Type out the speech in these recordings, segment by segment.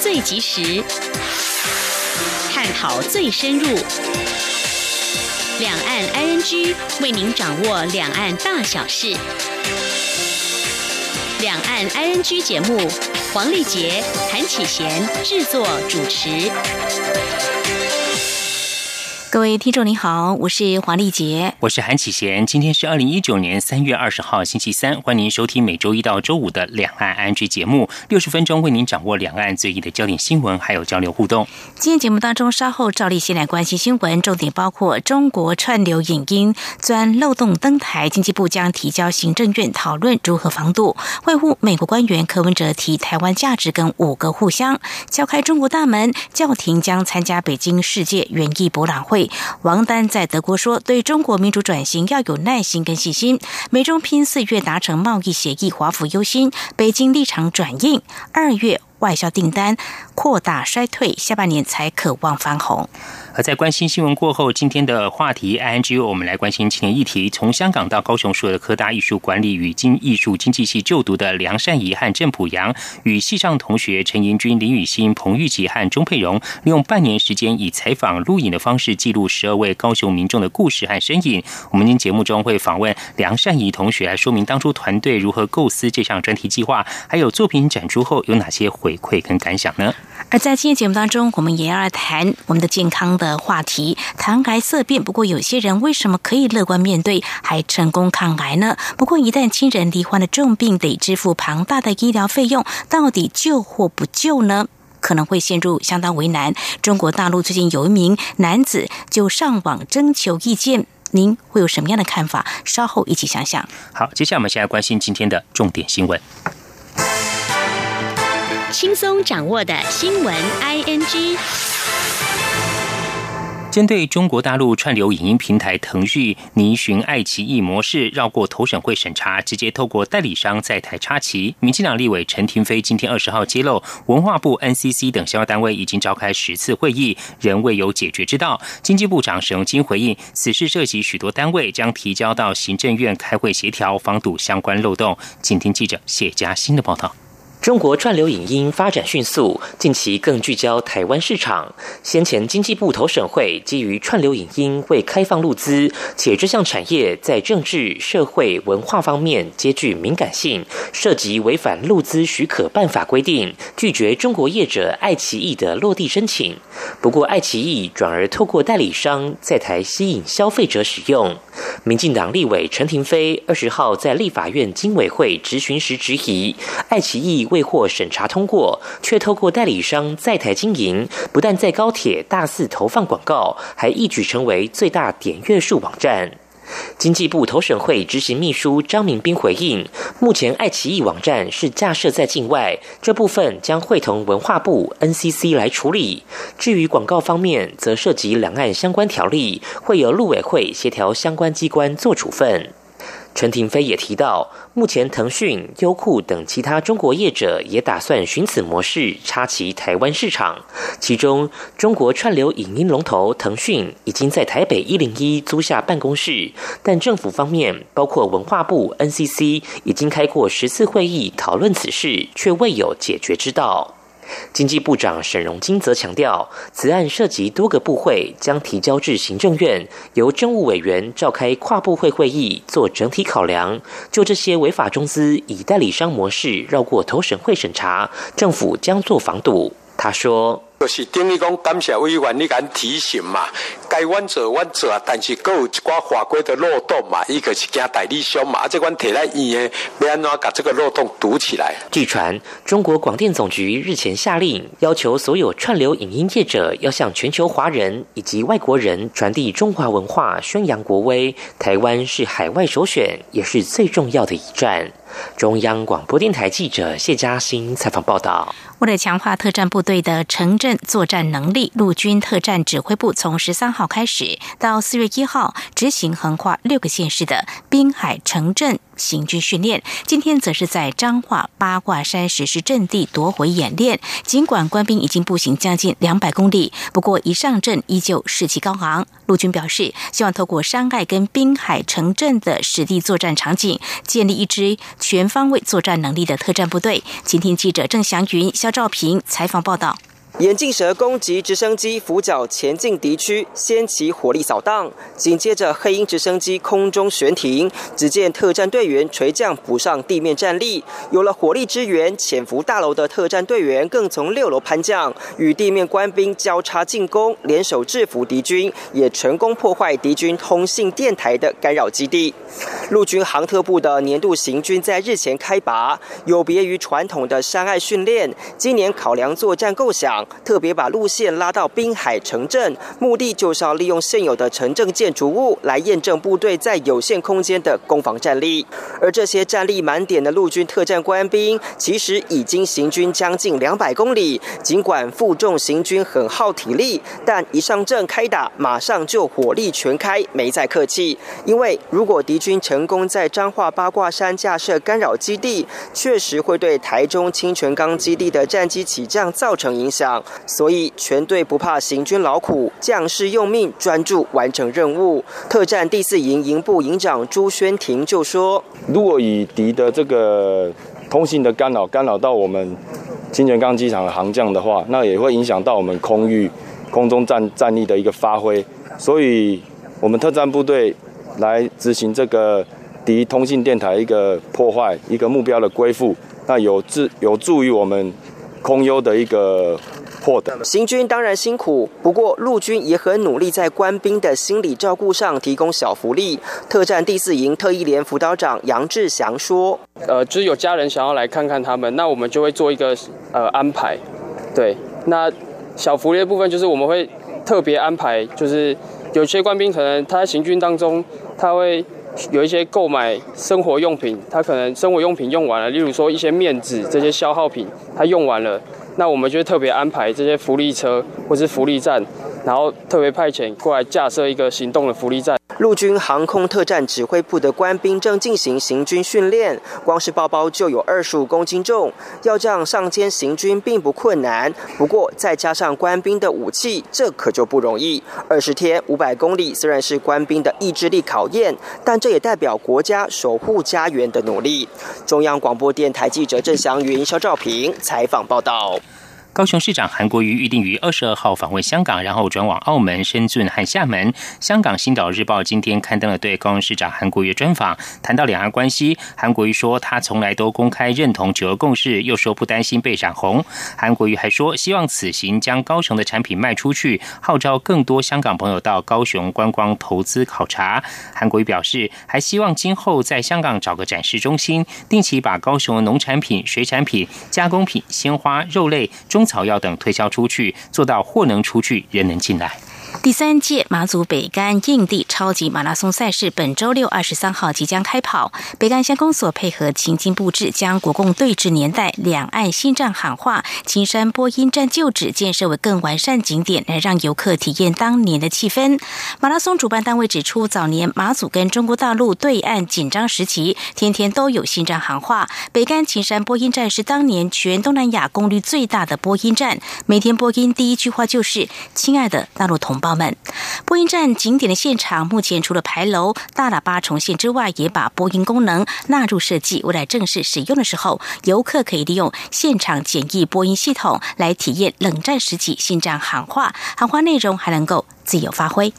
最及时，探讨最深入。两岸 ING 为您掌握两岸大小事。两岸 ING 节目，黄丽杰、谭启贤制作主持。各位听众您好，我是黄丽杰，我是韩启贤。今天是二零一九年三月二十号星期三，欢迎您收听每周一到周五的两岸安居节目，六十分钟为您掌握两岸最新的焦点新闻，还有交流互动。今天节目当中，稍后照例先来关心新闻，重点包括中国串流影音钻漏洞登台，经济部将提交行政院讨论如何防堵。会晤美国官员柯文哲提台湾价值跟五个互相敲开中国大门，教廷将参加北京世界园艺博览会。王丹在德国说：“对中国民主转型要有耐心跟信心。美中拼四月达成贸易协议，华府忧心，北京立场转硬。二月外销订单扩大衰退，下半年才渴望翻红。”而在关心新闻过后，今天的话题 I N G，我们来关心青年议题。从香港到高雄所有的科大艺术管理与经艺术经济系就读的梁善怡和郑普阳，与系上同学陈延君、林雨欣、彭玉琪和钟佩荣，利用半年时间以采访、录影的方式记录十二位高雄民众的故事和身影。我们今天节目中会访问梁善怡同学，来说明当初团队如何构思这项专题计划，还有作品展出后有哪些回馈跟感想呢？而在今天节目当中，我们也要谈我们的健康的。的话题，谈癌色变。不过，有些人为什么可以乐观面对，还成功抗癌呢？不过，一旦亲人罹患了重病，得支付庞大的医疗费用，到底救或不救呢？可能会陷入相当为难。中国大陆最近有一名男子就上网征求意见，您会有什么样的看法？稍后一起想想。好，接下来我们先来关心今天的重点新闻，轻松掌握的新闻 I N G。针对中国大陆串流影音平台腾讯拟寻爱奇艺模式，绕过投审会审查，直接透过代理商在台插旗。民进党立委陈廷飞今天二十号揭露，文化部、NCC 等相关单位已经召开十次会议，仍未有解决之道。经济部长沈荣金回应，此事涉及许多单位，将提交到行政院开会协调，防堵相关漏洞。请听记者谢佳欣的报道。中国串流影音发展迅速，近期更聚焦台湾市场。先前经济部投审会基于串流影音未开放路资，且这项产业在政治、社会、文化方面皆具敏感性，涉及违反路资许可办法规定，拒绝中国业者爱奇艺的落地申请。不过，爱奇艺转而透过代理商在台吸引消费者使用。民进党立委陈廷飞二十号在立法院经委会质询时质疑，爱奇艺。未获审查通过，却透过代理商在台经营，不但在高铁大肆投放广告，还一举成为最大点阅数网站。经济部投审会执行秘书张明斌回应：目前爱奇艺网站是架设在境外，这部分将会同文化部 NCC 来处理。至于广告方面，则涉及两岸相关条例，会由陆委会协调相关机关做处分。陈廷飞也提到，目前腾讯、优酷等其他中国业者也打算寻此模式插旗台湾市场。其中，中国串流影音龙头腾讯已经在台北一零一租下办公室，但政府方面，包括文化部、NCC，已经开过十次会议讨论此事，却未有解决之道。经济部长沈荣金则强调，此案涉及多个部会，将提交至行政院，由政务委员召开跨部会会议，做整体考量。就这些违法中资以代理商模式绕过投审会审查，政府将做防堵。他说。就是等于讲，感谢委员你敢提醒嘛？该阮做阮做，但是各有一寡法规的漏洞嘛，一个是惊代理商嘛，啊，这款提来院的，要安怎把这个漏洞堵起来？据传，中国广电总局日前下令，要求所有串流影音业者要向全球华人以及外国人传递中华文化，宣扬国威。台湾是海外首选，也是最重要的一站。中央广播电台记者谢嘉欣采访报道：为了强化特战部队的城镇作战能力，陆军特战指挥部从十三号开始到四月一号执行横跨六个县市的滨海城镇行军训练。今天则是在彰化八卦山实施阵地夺回演练。尽管官兵已经步行将近两百公里，不过一上阵依旧士气高昂。陆军表示，希望透过山隘跟滨海城镇的实地作战场景，建立一支全方位作战能力的特战部队。今天记者郑祥云、肖兆平采访报道。眼镜蛇攻击直升机俯角前进敌区，掀起火力扫荡。紧接着，黑鹰直升机空中悬停，只见特战队员垂降补上地面战力。有了火力支援，潜伏大楼的特战队员更从六楼攀降，与地面官兵交叉进攻，联手制服敌军，也成功破坏敌军通信电台的干扰基地。陆军航特部的年度行军在日前开拔，有别于传统的山隘训练，今年考量作战构想。特别把路线拉到滨海城镇，目的就是要利用现有的城镇建筑物来验证部队在有限空间的攻防战力。而这些战力满点的陆军特战官兵，其实已经行军将近两百公里。尽管负重行军很耗体力，但一上阵开打，马上就火力全开，没再客气。因为如果敌军成功在彰化八卦山架设干扰基地，确实会对台中清泉岗基地的战机起降造成影响。所以，全队不怕行军劳苦，将士用命，专注完成任务。特战第四营营部营长朱宣庭就说：“如果以敌的这个通信的干扰，干扰到我们清泉岗机场的航降的话，那也会影响到我们空域、空中战战力的一个发挥。所以，我们特战部队来执行这个敌通信电台一个破坏、一个目标的归复，那有助有助于我们空优的一个获得。”行军当然辛苦，不过陆军也很努力，在官兵的心理照顾上提供小福利。特战第四营特一连辅导长杨志祥说：“呃，就是有家人想要来看看他们，那我们就会做一个呃安排。对，那小福利的部分就是我们会特别安排，就是有些官兵可能他在行军当中，他会有一些购买生活用品，他可能生活用品用完了，例如说一些面纸这些消耗品，他用完了。”那我们就特别安排这些福利车或是福利站，然后特别派遣过来架设一个行动的福利站。陆军航空特战指挥部的官兵正进行行军训练，光是包包就有二十五公斤重，要这样上街行军并不困难。不过再加上官兵的武器，这可就不容易。二十天五百公里虽然是官兵的意志力考验，但这也代表国家守护家园的努力。中央广播电台记者郑祥云、肖兆平采访报道。高雄市长韩国瑜预定于二十二号访问香港，然后转往澳门、深圳和厦门。香港《星岛日报》今天刊登了对高雄市长韩国瑜专访，谈到两岸关系。韩国瑜说，他从来都公开认同九二共识，又说不担心被染红。韩国瑜还说，希望此行将高雄的产品卖出去，号召更多香港朋友到高雄观光投资考察。韩国瑜表示，还希望今后在香港找个展示中心，定期把高雄的农产品、水产品、加工品、鲜花、肉类中。草药等推销出去，做到货能出去，人能进来。第三届马祖北干硬地超级马拉松赛事本周六二十三号即将开跑。北干乡公所配合情境布置，将国共对峙年代两岸新站喊话、青山播音站旧址建设为更完善景点，来让游客体验当年的气氛。马拉松主办单位指出，早年马祖跟中国大陆对岸紧张时期，天天都有新站喊话。北干青山播音站是当年全东南亚功率最大的播音站，每天播音第一句话就是“亲爱的大陆同”。宝们，播音站景点的现场目前除了牌楼、大喇叭重现之外，也把播音功能纳入设计。未来正式使用的时候，游客可以利用现场简易播音系统来体验冷战时期新战喊话，喊话内容还能够自由发挥。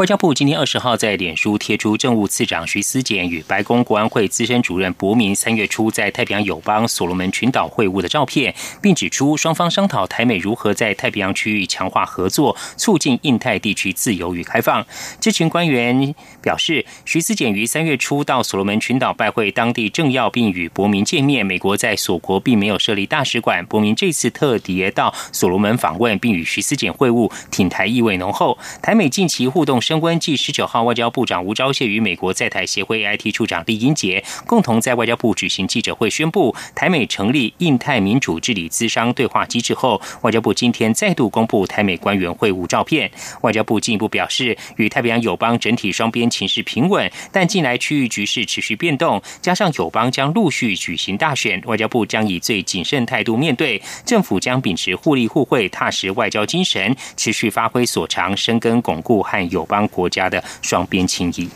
外交部今天二十号在脸书贴出政务次长徐思俭与白宫国安会资深主任博明三月初在太平洋友邦所罗门群岛会晤的照片，并指出双方商讨台美如何在太平洋区域强化合作，促进印太地区自由与开放。知情官员表示，徐思俭于三月初到所罗门群岛拜会当地政要，并与博明见面。美国在所国并没有设立大使馆，博明这次特别到所罗门访问，并与徐思俭会晤，挺台意味浓厚。台美近期互动。升温，继十九号外交部长吴钊燮与美国在台协会 AIT 处长李英杰共同在外交部举行记者会，宣布台美成立印太民主治理资商对话机制后，外交部今天再度公布台美官员会晤照片。外交部进一步表示，与太平洋友邦整体双边情势平稳，但近来区域局势持续变动，加上友邦将陆续举行大选，外交部将以最谨慎态度面对，政府将秉持互利互惠、踏实外交精神，持续发挥所长，深耕巩固和友邦国家的双边情谊。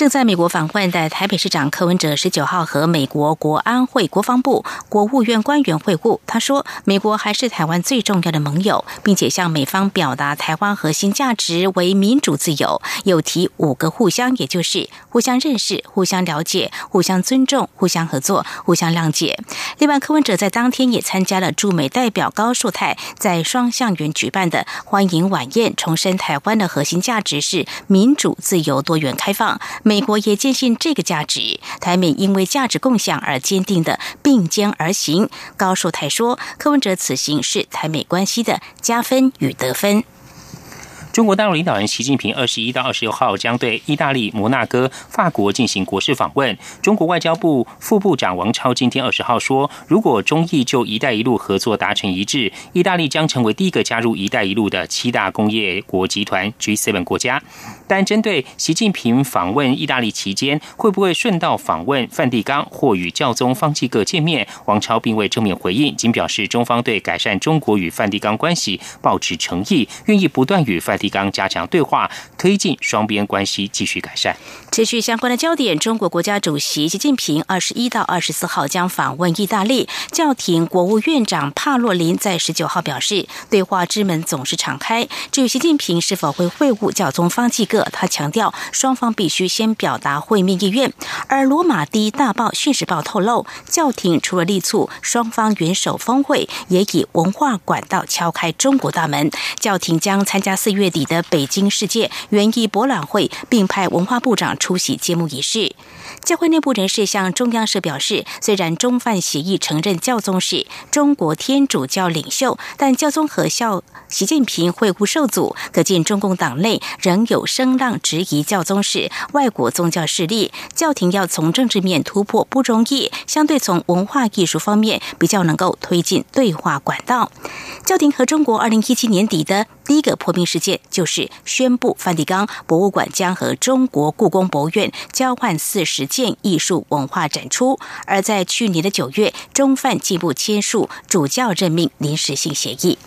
正在美国访问的台北市长柯文哲十九号和美国国安会、国防部、国务院官员会晤。他说，美国还是台湾最重要的盟友，并且向美方表达台湾核心价值为民主自由。有提五个互相，也就是互相认识、互相了解、互相尊重、互相合作、互相谅解。另外，柯文哲在当天也参加了驻美代表高树泰在双向园举办的欢迎晚宴，重申台湾的核心价值是民主、自由、多元、开放。美国也坚信这个价值，台美因为价值共享而坚定的并肩而行。高树泰说，柯文哲此行是台美关系的加分与得分。中国大陆领导人习近平二十一到二十六号将对意大利、摩纳哥、法国进行国事访问。中国外交部副部长王超今天二十号说，如果中意就“一带一路”合作达成一致，意大利将成为第一个加入“一带一路”的七大工业国集团 G7 国家。但针对习近平访问意大利期间会不会顺道访问梵蒂冈或与教宗方济各见面，王超并未正面回应，仅表示中方对改善中国与梵蒂冈关系保持诚意，愿意不断与梵。蒂刚加强对话，推进双边关系继续改善。持续相关的焦点，中国国家主席习近平二十一到二十四号将访问意大利。教廷国务院长帕洛林在十九号表示，对话之门总是敞开。至于习近平是否会会晤教宗方济各，他强调双方必须先表达会面意愿。而罗马第一大报《讯时报》透露，教廷除了力促双方元首峰会，也以文化管道敲开中国大门。教廷将参加四月。底的北京世界园艺博览会，并派文化部长出席揭幕仪式。教会内部人士向中央社表示，虽然中梵协议承认教宗是中国天主教领袖，但教宗和校习近平会晤受阻，可见中共党内仍有声浪质疑教宗是外国宗教势力。教廷要从政治面突破不容易，相对从文化艺术方面比较能够推进对话管道。教廷和中国二零一七年底的第一个破冰事件，就是宣布梵蒂冈博物馆将和中国故宫博物院交换四十件艺术文化展出。而在去年的九月，中梵进一步签署主教任命临时性协议。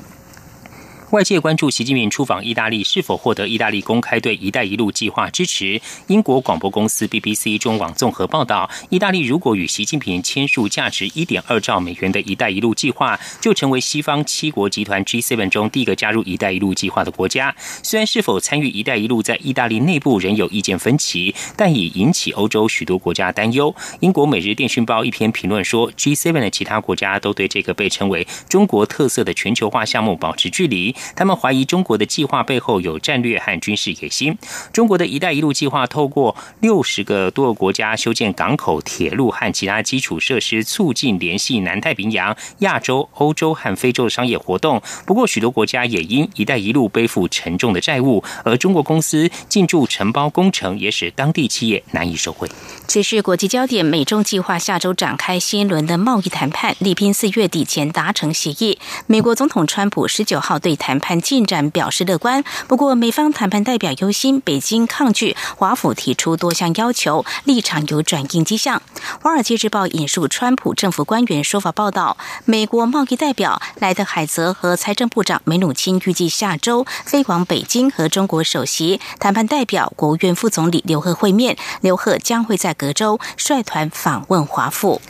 外界关注习近平出访意大利是否获得意大利公开对“一带一路”计划支持。英国广播公司 BBC 中网综合报道，意大利如果与习近平签署价值1.2兆美元的一带一路计划，就成为西方七国集团 G7 中第一个加入“一带一路”计划的国家。虽然是否参与“一带一路”在意大利内部仍有意见分歧，但已引起欧洲许多国家担忧。英国《每日电讯报》一篇评论说，G7 的其他国家都对这个被称为中国特色的全球化项目保持距离。他们怀疑中国的计划背后有战略和军事野心。中国的一带一路计划透过六十个多个国家修建港口、铁路和其他基础设施，促进联系南太平洋、亚洲、欧洲和非洲的商业活动。不过，许多国家也因一带一路背负沉重的债务，而中国公司进驻承包工程也使当地企业难以受惠。持续国际焦点，美中计划下周展开新一轮的贸易谈判，力拼四月底前达成协议。美国总统川普十九号对谈。判进展表示乐观，不过美方谈判代表忧心北京抗拒华府提出多项要求，立场有转硬迹象。《华尔街日报》引述川普政府官员说法报道，美国贸易代表莱特海泽和财政部长梅努钦预计下周飞往北京和中国首席谈判代表国务院副总理刘鹤会面，刘鹤将会在隔周率团访问华府。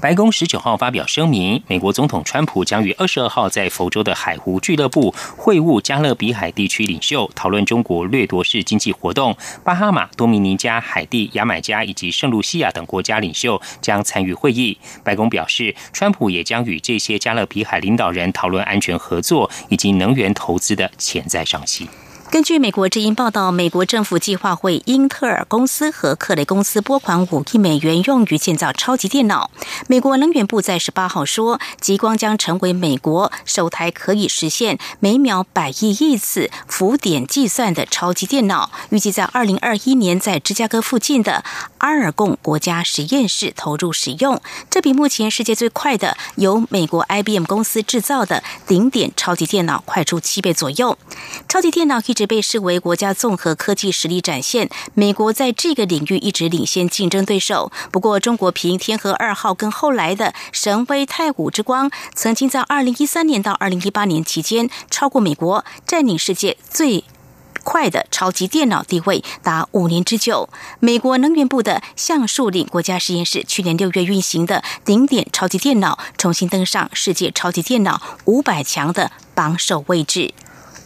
白宫十九号发表声明，美国总统川普将于二十二号在佛州的海湖俱乐部会晤加勒比海地区领袖，讨论中国掠夺式经济活动。巴哈马、多米尼加、海地、牙买加以及圣露西亚等国家领袖将参与会议。白宫表示，川普也将与这些加勒比海领导人讨论安全合作以及能源投资的潜在商机。根据美国之音报道，美国政府计划为英特尔公司和克雷公司拨款五亿美元，用于建造超级电脑。美国能源部在十八号说，极光将成为美国首台可以实现每秒百亿亿次浮点计算的超级电脑，预计在二零二一年在芝加哥附近的阿尔贡国家实验室投入使用。这比目前世界最快的由美国 IBM 公司制造的顶点超级电脑快出七倍左右。超级电脑一被视为国家综合科技实力展现，美国在这个领域一直领先竞争对手。不过，中国凭天河二号跟后来的神威太武之光，曾经在二零一三年到二零一八年期间超过美国，占领世界最快的超级电脑地位达五年之久。美国能源部的橡树岭国家实验室去年六月运行的顶点超级电脑，重新登上世界超级电脑五百强的榜首位置。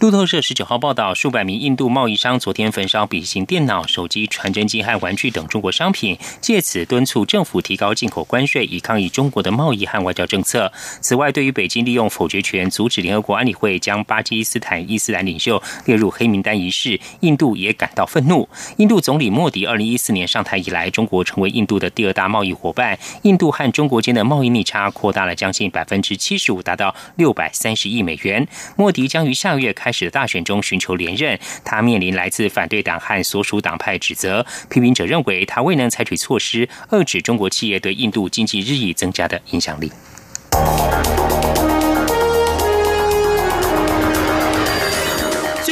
路透社十九号报道，数百名印度贸易商昨天焚烧笔型电脑、手机、传真机和玩具等中国商品，借此敦促政府提高进口关税，以抗议中国的贸易和外交政策。此外，对于北京利用否决权阻止联合国安理会将巴基斯坦伊斯兰领袖列入黑名单一事，印度也感到愤怒。印度总理莫迪二零一四年上台以来，中国成为印度的第二大贸易伙伴，印度和中国间的贸易逆差扩大了将近百分之七十五，达到六百三十亿美元。莫迪将于下个月开。始的大选中寻求连任，他面临来自反对党和所属党派指责。批评者认为他未能采取措施遏制中国企业对印度经济日益增加的影响力。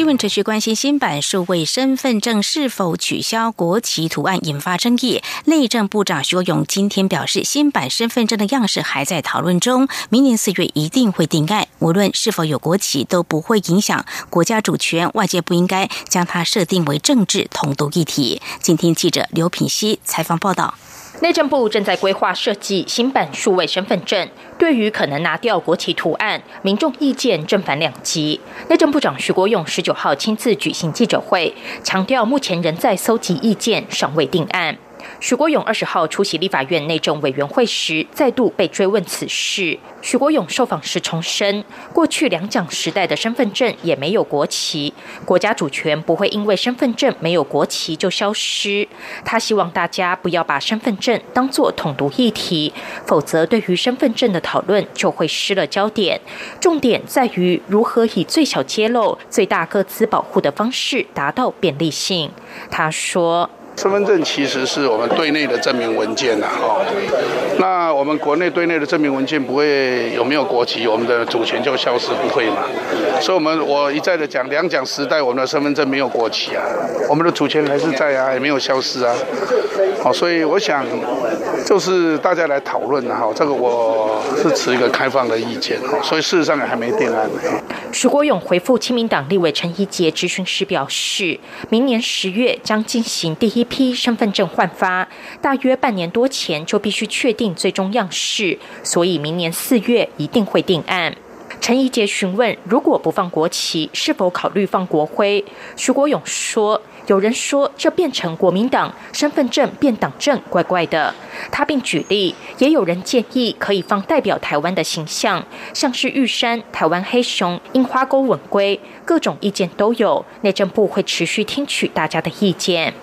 新闻持续关心新版数位身份证是否取消国旗图案引发争议。内政部长徐国勇今天表示，新版身份证的样式还在讨论中，明年四月一定会定案。无论是否有国旗，都不会影响国家主权，外界不应该将它设定为政治统独议题。今天记者刘品希采访报道。内政部正在规划设计新版数位身份证，对于可能拿掉国旗图案，民众意见正反两极。内政部长徐国勇十九号亲自举行记者会，强调目前仍在搜集意见，尚未定案。许国勇二十号出席立法院内政委员会时，再度被追问此事。许国勇受访时重申，过去两蒋时代的身份证也没有国旗，国家主权不会因为身份证没有国旗就消失。他希望大家不要把身份证当作统独议题，否则对于身份证的讨论就会失了焦点。重点在于如何以最小揭露、最大各自保护的方式达到便利性。他说。身份证其实是我们对内的证明文件呐，哈。那我们国内对内的证明文件不会有没有国旗，我们的主权就消失不会嘛？所以，我们我一再的讲，两蒋时代我们的身份证没有国旗啊，我们的主权还是在啊，也没有消失啊。好，所以我想就是大家来讨论哈，这个我是持一个开放的意见哈。所以事实上也还没定案。徐国勇回复亲民党立委陈怡杰质询时表示，明年十月将进行第一。批身份证换发，大约半年多前就必须确定最终样式，所以明年四月一定会定案。陈怡杰询问，如果不放国旗，是否考虑放国徽？徐国勇说。有人说这变成国民党身份证变党证，怪怪的。他并举例，也有人建议可以放代表台湾的形象，像是玉山、台湾黑熊、樱花沟吻龟，各种意见都有。内政部会持续听取大家的意见。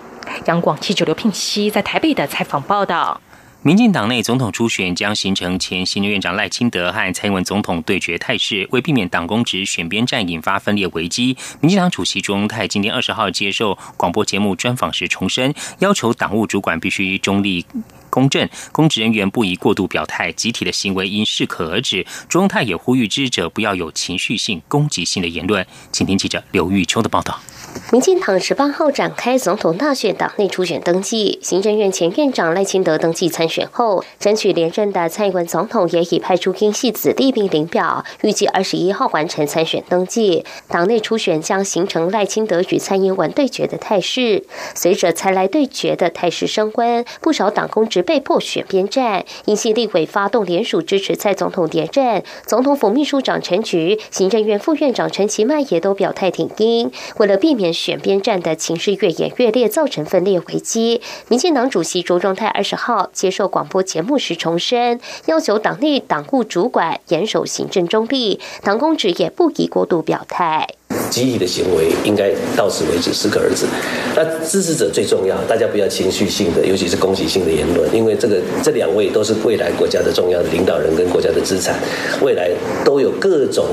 杨广记者刘聘熙在台北的采访报道。民进党内总统初选将形成前行政院长赖清德和蔡英文总统对决态势，为避免党公职选边站引发分裂危机，民进党主席卓荣泰今天二十号接受广播节目专访时重申，要求党务主管必须中立。公正，公职人员不宜过度表态，集体的行为应适可而止。中泰也呼吁支持者不要有情绪性、攻击性的言论。请听记者刘玉秋的报道。民进党十八号展开总统大选党内初选登记，行政院前院长赖清德登记参选后，争取连任的蔡英文总统也已派出英系子弟兵领表，预计二十一号完成参选登记。党内初选将形成赖清德与蔡英文对决的态势。随着蔡赖对决的态势升温，不少党公职被迫选边站，英系立委发动联署支持蔡总统连任。总统府秘书长陈菊、行政院副院长陈其迈也都表态挺英，为了避免选边站的情势越演越烈，造成分裂危机。民进党主席卓荣泰二十号接受广播节目时重申，要求党内党务主管严守行政中立，党公职也不宜过度表态。集体的行为应该到此为止，适可而止。那支持者最重要，大家不要情绪性的，尤其是攻击性的言论，因为这个这两位都是未来国家的重要的领导人跟国家的资产，未来都有各种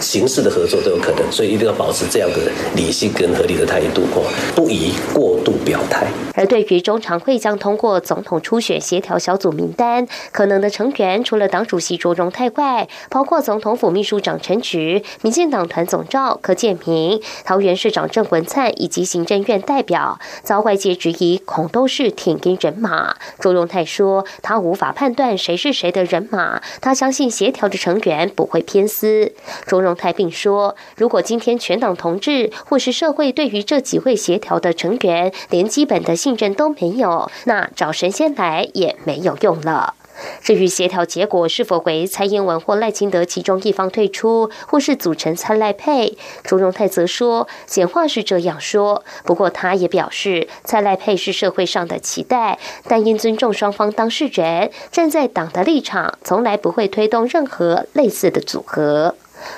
形式的合作都有可能，所以一定要保持这样的理性跟合理的态度，哦，不宜过度表态。而对于中常会将通过总统初选协调小组名单，可能的成员除了党主席卓荣泰外，包括总统府秘书长陈菊、民进党团总召柯建明、桃园市长郑文灿以及行政院代表，遭外界质疑恐都是挺跟人马。卓荣泰说，他无法判断谁是谁的人马，他相信协调的成员不会偏私。卓荣泰并说，如果今天全党同志或是社会对于这几位协调的成员连基本的。信任都没有，那找神仙来也没有用了。至于协调结果是否为蔡英文或赖清德其中一方退出，或是组成蔡赖配，朱荣泰则说简话是这样说。不过他也表示，蔡赖配是社会上的期待，但应尊重双方当事人，站在党的立场，从来不会推动任何类似的组合。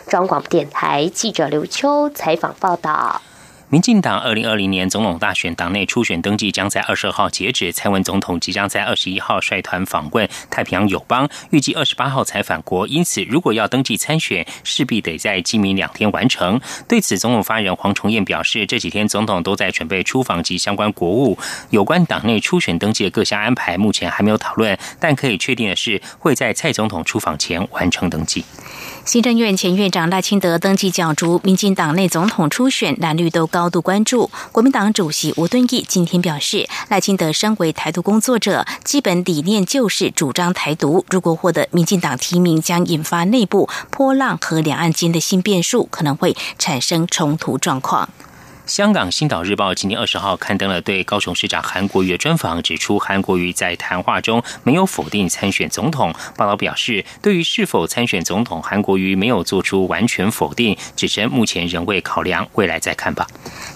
中广电台记者刘秋采访报道。民进党二零二零年总统大选党内初选登记将在二十二号截止，蔡文总统即将在二十一号率团访问太平洋友邦，预计二十八号才返国。因此，如果要登记参选，势必得在今明两天完成。对此，总统发言人黄崇彦表示，这几天总统都在准备出访及相关国务，有关党内初选登记的各项安排，目前还没有讨论。但可以确定的是，会在蔡总统出访前完成登记。行政院前院长赖清德登记角逐民进党内总统初选，蓝绿都高度关注。国民党主席吴敦义今天表示，赖清德身为台独工作者，基本理念就是主张台独。如果获得民进党提名，将引发内部波浪和两岸间的新变数，可能会产生冲突状况。香港《星岛日报》今天二十号刊登了对高雄市长韩国瑜的专访，指出韩国瑜在谈话中没有否定参选总统。报道表示，对于是否参选总统，韩国瑜没有做出完全否定，只称目前仍未考量，未来再看吧。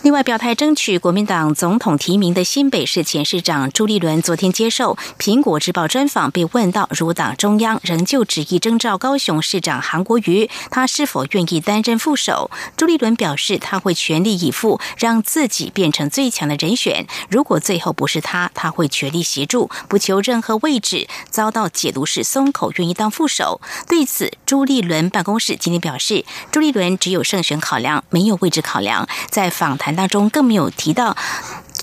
另外，表态争取国民党总统提名的新北市前市长朱立伦昨天接受《苹果日报》专访，被问到如党中央仍旧执意征召高雄市长韩国瑜，他是否愿意担任副手？朱立伦表示，他会全力以赴。让自己变成最强的人选。如果最后不是他，他会全力协助，不求任何位置。遭到解读是松口，愿意当副手。对此，朱立伦办公室今天表示，朱立伦只有胜选考量，没有位置考量。在访谈当中，更没有提到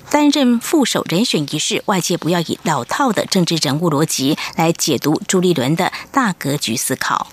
担任副手人选一事。外界不要以老套的政治人物逻辑来解读朱立伦的大格局思考。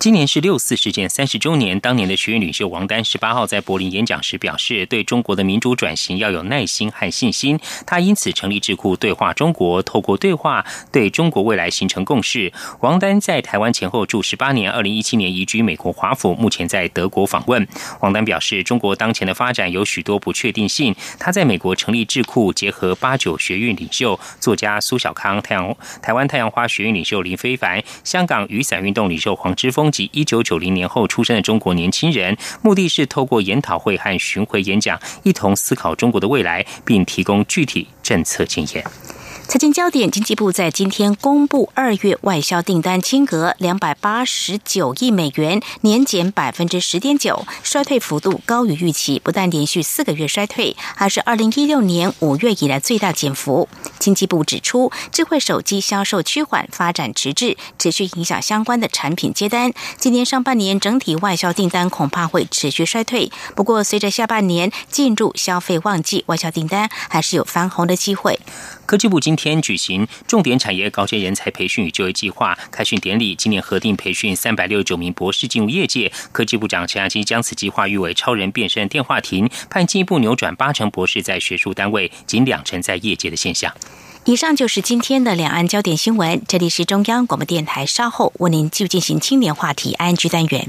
今年是六四事件三十周年，当年的学院领袖王丹十八号在柏林演讲时表示，对中国的民主转型要有耐心和信心。他因此成立智库对话中国，透过对话对中国未来形成共识。王丹在台湾前后住十八年，二零一七年移居美国华府，目前在德国访问。王丹表示，中国当前的发展有许多不确定性。他在美国成立智库，结合八九学院领袖、作家苏小康、太阳台湾太阳花学院领袖林非凡、香港雨伞运动领袖黄之锋。抨击一九九零年后出生的中国年轻人，目的是透过研讨会和巡回演讲，一同思考中国的未来，并提供具体政策经验。财经焦点，经济部在今天公布二月外销订单金额两百八十九亿美元，年减百分之十点九，衰退幅度高于预期，不但连续四个月衰退，还是二零一六年五月以来最大减幅。经济部指出，智慧手机销售趋缓，发展迟滞，持续影响相关的产品接单。今年上半年整体外销订单恐怕会持续衰退，不过随着下半年进入消费旺季，外销订单还是有翻红的机会。科技部今天举行重点产业高阶人才培训与就业计划开训典礼，今年核定培训三百六十九名博士进入业界。科技部长陈亚基将此计划誉为“超人变身电话亭”，盼进一步扭转八成博士在学术单位、仅两成在业界的现象。以上就是今天的两岸焦点新闻，这里是中央广播电台，稍后为您继续进行青年话题 ING 单元。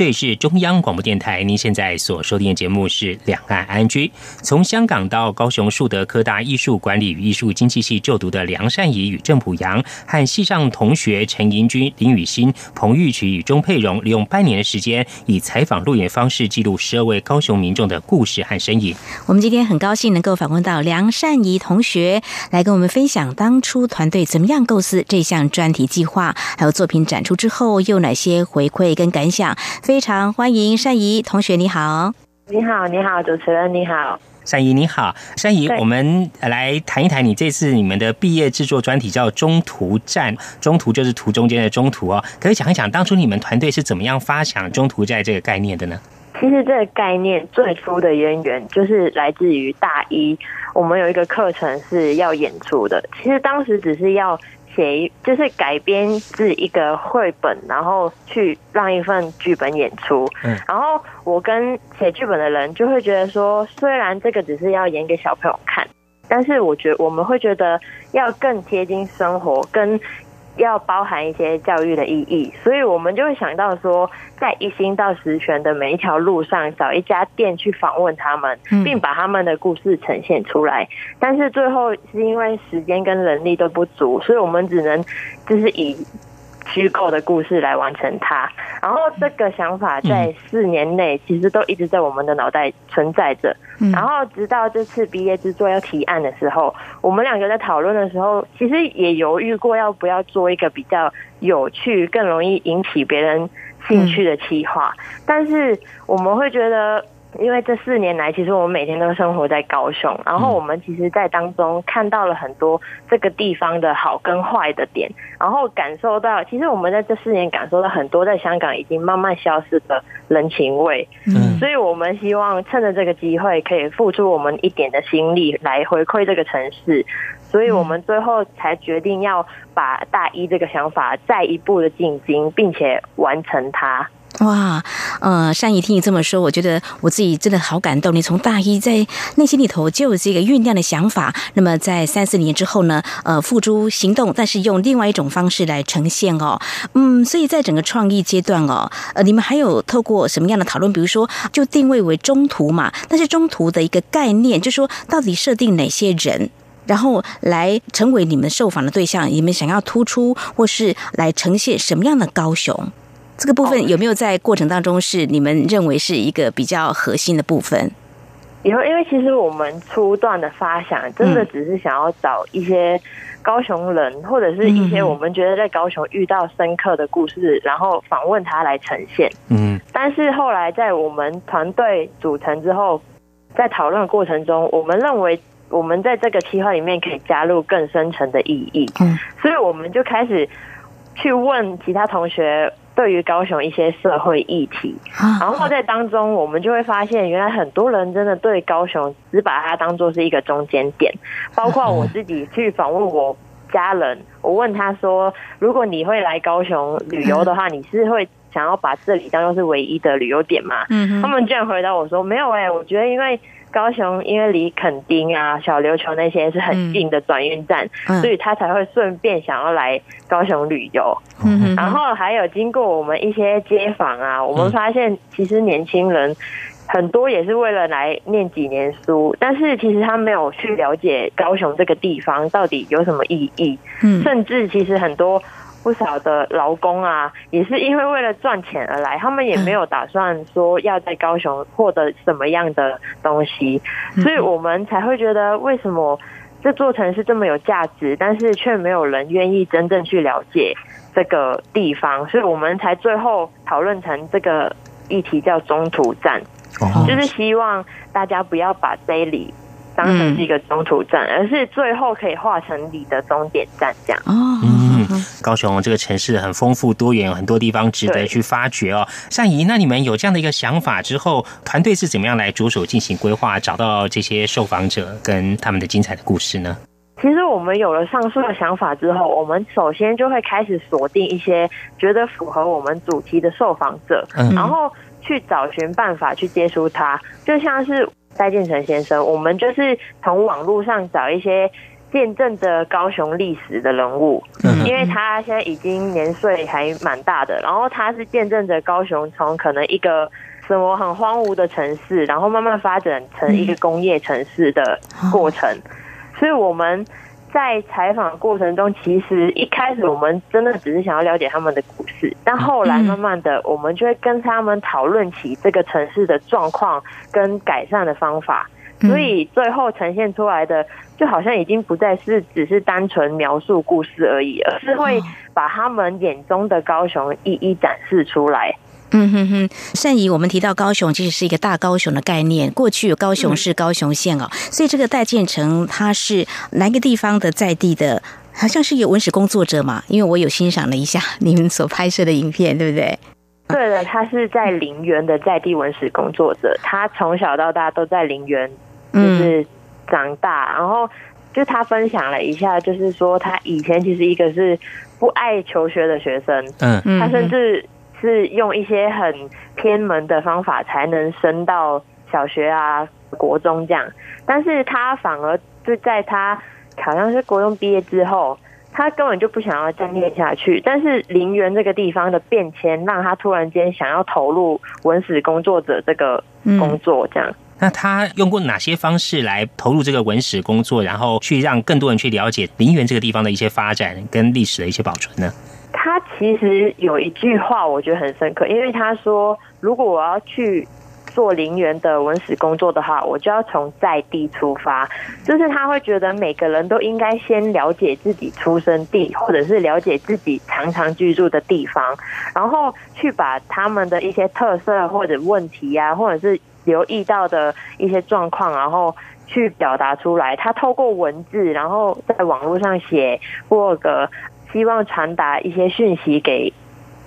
这里是中央广播电台，您现在所收听的节目是《两岸安居》。从香港到高雄树德科大艺术管理与艺术经济系就读的梁善仪与郑普阳，和系上同学陈银军、林雨欣、彭玉曲与钟佩荣，利用半年的时间，以采访录影方式记录十二位高雄民众的故事和身影。我们今天很高兴能够访问到梁善仪同学，来跟我们分享当初团队怎么样构思这项专题计划，还有作品展出之后又哪些回馈跟感想。非常欢迎善怡同学，你好，你好，你好，主持人你好，善怡你好，善怡，我们来谈一谈你这次你们的毕业制作专题叫《中途站》，中途就是途中间的中途哦，可以讲一讲当初你们团队是怎么样发想中途站这个概念的呢？其实这个概念最初的渊源就是来自于大一，我们有一个课程是要演出的，其实当时只是要。写一就是改编自一个绘本，然后去让一份剧本演出。嗯，然后我跟写剧本的人就会觉得说，虽然这个只是要演给小朋友看，但是我觉我们会觉得要更贴近生活，跟。要包含一些教育的意义，所以我们就会想到说，在一心到十全的每一条路上，找一家店去访问他们，并把他们的故事呈现出来。但是最后是因为时间跟人力都不足，所以我们只能就是以。虚构的故事来完成它，然后这个想法在四年内其实都一直在我们的脑袋存在着，然后直到这次毕业制作要提案的时候，我们两个在讨论的时候，其实也犹豫过要不要做一个比较有趣、更容易引起别人兴趣的企划，但是我们会觉得。因为这四年来，其实我们每天都生活在高雄，然后我们其实，在当中看到了很多这个地方的好跟坏的点，然后感受到，其实我们在这四年感受到很多在香港已经慢慢消失的人情味。嗯，所以我们希望趁着这个机会，可以付出我们一点的心力来回馈这个城市，所以我们最后才决定要把大一这个想法再一步的进京，并且完成它。哇，呃，善意听你这么说，我觉得我自己真的好感动。你从大一在内心里头就有这个酝酿的想法，那么在三四年之后呢，呃，付诸行动，但是用另外一种方式来呈现哦。嗯，所以在整个创意阶段哦，呃，你们还有透过什么样的讨论？比如说，就定位为中途嘛，但是中途的一个概念，就说到底设定哪些人，然后来成为你们受访的对象，你们想要突出或是来呈现什么样的高雄？这个部分有没有在过程当中是你们认为是一个比较核心的部分？以后，因为其实我们初段的发想，真的只是想要找一些高雄人，或者是一些我们觉得在高雄遇到深刻的故事，然后访问他来呈现。嗯，但是后来在我们团队组成之后，在讨论的过程中，我们认为我们在这个计划里面可以加入更深层的意义。嗯，所以我们就开始去问其他同学。对于高雄一些社会议题，然后在当中，我们就会发现，原来很多人真的对高雄只把它当做是一个中间点。包括我自己去访问我家人，我问他说：“如果你会来高雄旅游的话，你是会想要把这里当做是唯一的旅游点吗？”他们居然回答我说：“没有哎，我觉得因为。”高雄因为离垦丁啊、小琉球那些是很近的转运站，所以他才会顺便想要来高雄旅游。然后还有经过我们一些街访啊，我们发现其实年轻人很多也是为了来念几年书，但是其实他没有去了解高雄这个地方到底有什么意义，甚至其实很多。不少的劳工啊，也是因为为了赚钱而来，他们也没有打算说要在高雄获得什么样的东西，所以我们才会觉得为什么这座城市这么有价值，但是却没有人愿意真正去了解这个地方，所以我们才最后讨论成这个议题叫中途站，就是希望大家不要把这里。当成是一个中途站，而是最后可以化成你的终点站，这样。哦，嗯，高雄这个城市很丰富多元，有很多地方值得去发掘哦。善怡，那你们有这样的一个想法之后，团队是怎么样来着手进行规划，找到这些受访者跟他们的精彩的故事呢？其实我们有了上述的想法之后，我们首先就会开始锁定一些觉得符合我们主题的受访者，然后去找寻办法去接触他，就像是。戴建成先生，我们就是从网络上找一些见证着高雄历史的人物，嗯因为他现在已经年岁还蛮大的，然后他是见证着高雄从可能一个什么很荒芜的城市，然后慢慢发展成一个工业城市的过程，所以我们。在采访过程中，其实一开始我们真的只是想要了解他们的故事，但后来慢慢的，我们就会跟他们讨论起这个城市的状况跟改善的方法，所以最后呈现出来的，就好像已经不再是只是单纯描述故事而已，而是会把他们眼中的高雄一一展示出来。嗯哼哼，善怡，我们提到高雄其实是一个大高雄的概念。过去有高雄市、高雄县哦，所以这个戴建成他是哪个地方的在地的？好像是有文史工作者嘛，因为我有欣赏了一下你们所拍摄的影片，对不对？对的，他是在林园的在地文史工作者，他从小到大都在林园就是长大，然后就他分享了一下，就是说他以前其实一个是不爱求学的学生，嗯，他甚至。是用一些很偏门的方法才能升到小学啊、国中这样，但是他反而就在他好像是国中毕业之后，他根本就不想要再念下去。但是林园这个地方的变迁，让他突然间想要投入文史工作者这个工作这样。那他用过哪些方式来投入这个文史工作，然后去让更多人去了解林园这个地方的一些发展跟历史的一些保存呢？他其实有一句话，我觉得很深刻，因为他说：“如果我要去做陵园的文史工作的话，我就要从在地出发。就是他会觉得每个人都应该先了解自己出生地，或者是了解自己常常居住的地方，然后去把他们的一些特色或者问题啊，或者是留意到的一些状况，然后去表达出来。他透过文字，然后在网络上写或者。”希望传达一些讯息给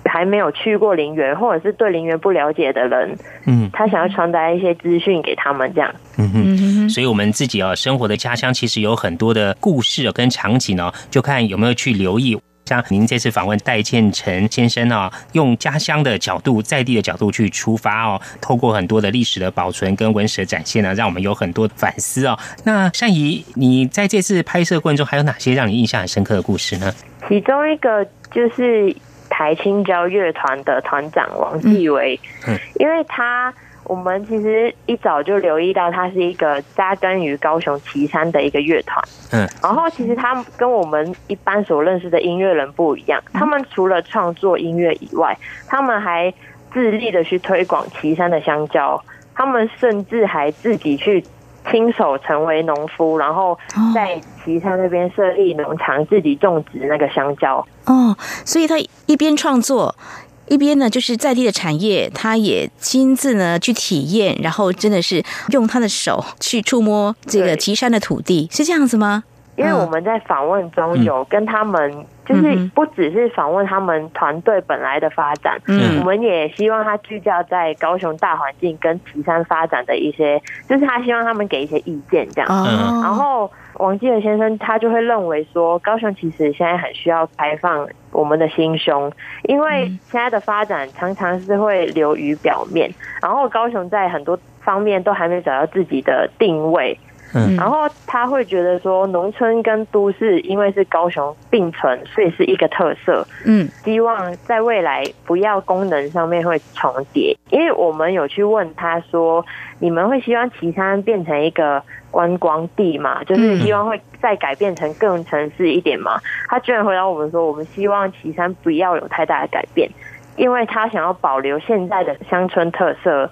还没有去过陵园或者是对陵园不了解的人，嗯，他想要传达一些资讯给他们，这样，嗯哼，所以我们自己啊，生活的家乡其实有很多的故事跟场景哦，就看有没有去留意。像您这次访问戴建成先生啊，用家乡的角度、在地的角度去出发哦，透过很多的历史的保存跟文史的展现呢，让我们有很多反思哦。那善怡，你在这次拍摄过程中，还有哪些让你印象很深刻的故事呢？其中一个就是台青交乐团的团长王继伟，嗯，因为他。我们其实一早就留意到，他是一个扎根于高雄旗山的一个乐团。嗯，然后其实他跟我们一般所认识的音乐人不一样，他们除了创作音乐以外，他们还致力的去推广旗山的香蕉。他们甚至还自己去亲手成为农夫，然后在岐山那边设立农场，自己种植那个香蕉。哦，所以他一边创作。一边呢，就是在地的产业，他也亲自呢去体验，然后真的是用他的手去触摸这个岐山的土地，是这样子吗？因为我们在访问中有跟他们，就是不只是访问他们团队本来的发展，嗯，我们也希望他聚焦在高雄大环境跟岐山发展的一些，就是他希望他们给一些意见这样，然后。王继尔先生他就会认为说，高雄其实现在很需要开放我们的心胸，因为现在的发展常常是会流于表面，然后高雄在很多方面都还没找到自己的定位。嗯，然后他会觉得说，农村跟都市因为是高雄并存，所以是一个特色。嗯，希望在未来不要功能上面会重叠，因为我们有去问他说，你们会希望旗山变成一个观光地嘛？就是希望会再改变成更城市一点嘛？他居然回答我们说，我们希望旗山不要有太大的改变，因为他想要保留现在的乡村特色。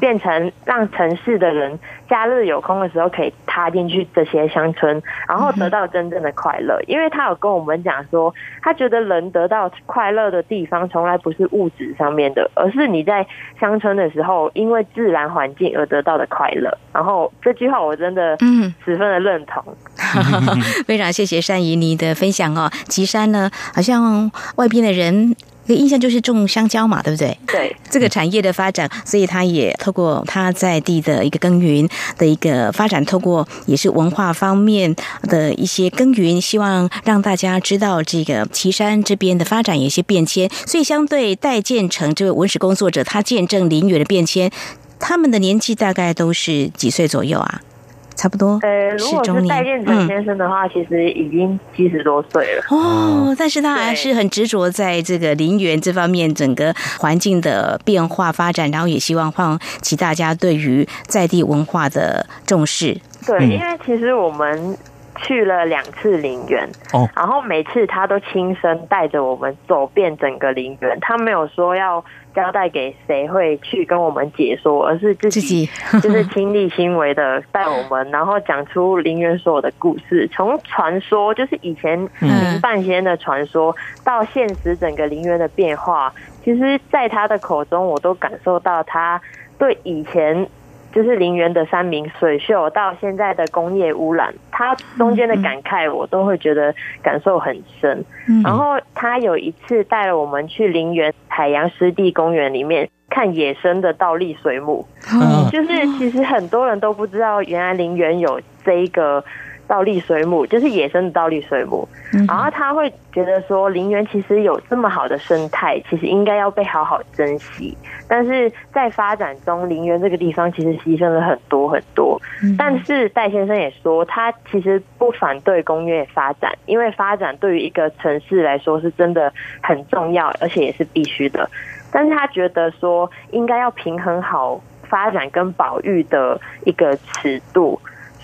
变成让城市的人假日有空的时候可以踏进去这些乡村，然后得到真正的快乐。因为他有跟我们讲说，他觉得人得到快乐的地方从来不是物质上面的，而是你在乡村的时候，因为自然环境而得到的快乐。然后这句话我真的嗯十分的认同。非常谢谢善怡你的分享哦。岐山呢，好像外边的人。印象就是种香蕉嘛，对不对？对，这个产业的发展，所以他也透过他在地的一个耕耘的一个发展，透过也是文化方面的一些耕耘，希望让大家知道这个岐山这边的发展有一些变迁。所以，相对戴建成这位文史工作者，他见证林园的变迁，他们的年纪大概都是几岁左右啊？差不多。呃，如果是戴建成先生的话，其实已经七十多岁了哦。但是他还是很执着在这个林园这方面，整个环境的变化发展，然后也希望唤起大家对于在地文化的重视。对，因为其实我们。去了两次陵园，哦，然后每次他都亲身带着我们走遍整个陵园，他没有说要交代给谁会去跟我们解说，而是自己 就是亲力亲为的带我们，然后讲出陵园所有的故事，从传说就是以前林半仙的传说，到现实整个陵园的变化，其实在他的口中，我都感受到他对以前。就是林园的山明水秀，到现在的工业污染，他中间的感慨我都会觉得感受很深。然后他有一次带了我们去林园海洋湿地公园里面看野生的倒立水母，就是其实很多人都不知道，原来林园有这一个。倒立水母就是野生的倒立水母，然后他会觉得说，林园其实有这么好的生态，其实应该要被好好珍惜。但是在发展中，林园这个地方其实牺牲了很多很多。但是戴先生也说，他其实不反对工业发展，因为发展对于一个城市来说是真的很重要，而且也是必须的。但是他觉得说，应该要平衡好发展跟保育的一个尺度。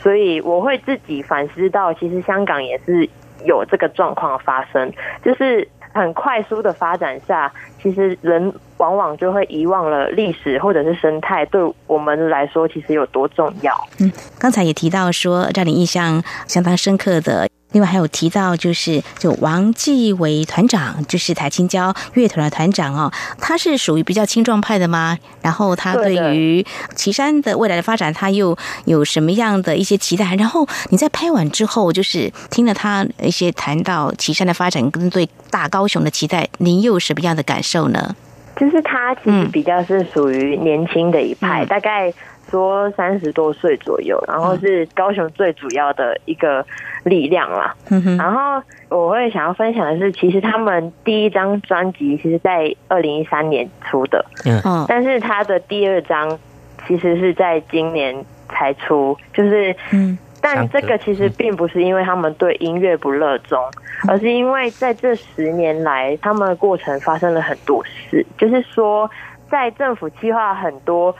所以我会自己反思到，其实香港也是有这个状况发生，就是很快速的发展下，其实人往往就会遗忘了历史或者是生态对我们来说其实有多重要。嗯，刚才也提到说，让你印象相当深刻的。另外还有提到，就是就王继伟团长，就是台青交乐团的团长哦，他是属于比较青壮派的吗？然后他对于岐山的未来的发展，他又有什么样的一些期待？然后你在拍完之后，就是听了他一些谈到岐山的发展跟对大高雄的期待，您又有什么样的感受呢？就是他其实比较是属于年轻的一派，大概说三十多岁左右，然后是高雄最主要的一个力量啦。然后我会想要分享的是，其实他们第一张专辑其实在二零一三年出的，嗯，但是他的第二张其实是在今年才出，就是嗯。但这个其实并不是因为他们对音乐不热衷，而是因为在这十年来，他们的过程发生了很多事。就是说，在政府计划很多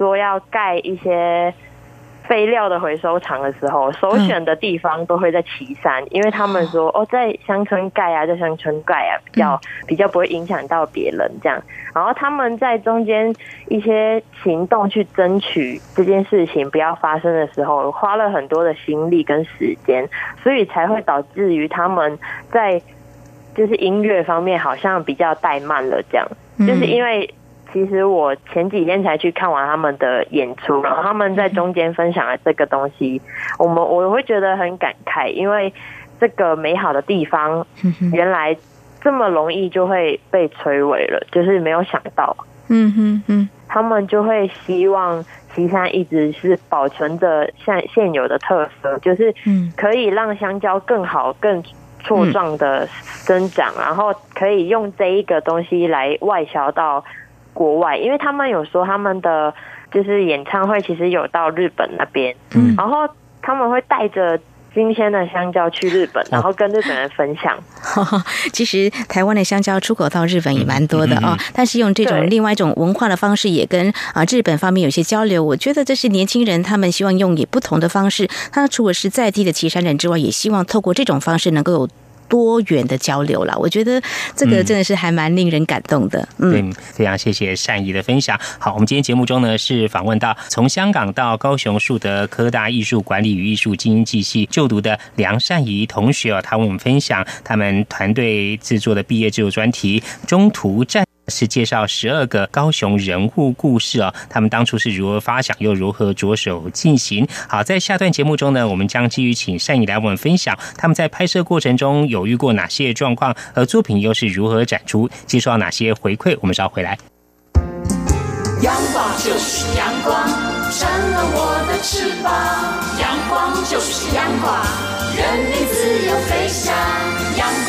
说要盖一些。废料的回收厂的时候，首选的地方都会在旗山，因为他们说哦，在乡村盖啊，在乡村盖啊，比较比较不会影响到别人这样。然后他们在中间一些行动去争取这件事情不要发生的时候，花了很多的心力跟时间，所以才会导致于他们在就是音乐方面好像比较怠慢了这样，就是因为。其实我前几天才去看完他们的演出，然后他们在中间分享了这个东西，我们我会觉得很感慨，因为这个美好的地方原来这么容易就会被摧毁了，就是没有想到，嗯哼哼，他们就会希望岐山一直是保存着现现有的特色，就是可以让香蕉更好、更茁壮的生长，然后可以用这一个东西来外销到。国外，因为他们有说他们的就是演唱会，其实有到日本那边，嗯，然后他们会带着新鲜的香蕉去日本，然后跟日本人分享。其实台湾的香蕉出口到日本也蛮多的哦，但是用这种另外一种文化的方式，也跟啊日本方面有些交流。我觉得这是年轻人他们希望用以不同的方式，他除了是在地的岐山人之外，也希望透过这种方式能够有。多元的交流了，我觉得这个真的是还蛮令人感动的。嗯，非常谢谢善意的分享。好，我们今天节目中呢是访问到从香港到高雄树德科大艺术管理与艺术经济系就读的梁善怡同学哦，他为我们分享他们团队制作的毕业制作专题《中途站》。是介绍十二个高雄人物故事哦，他们当初是如何发想，又如何着手进行。好，在下段节目中呢，我们将继续请善意来我们分享他们在拍摄过程中有遇过哪些状况，而作品又是如何展出，接受到哪些回馈。我们稍回来。阳光就是阳光，成了我的翅膀。阳光就是阳光，任你自由飞翔。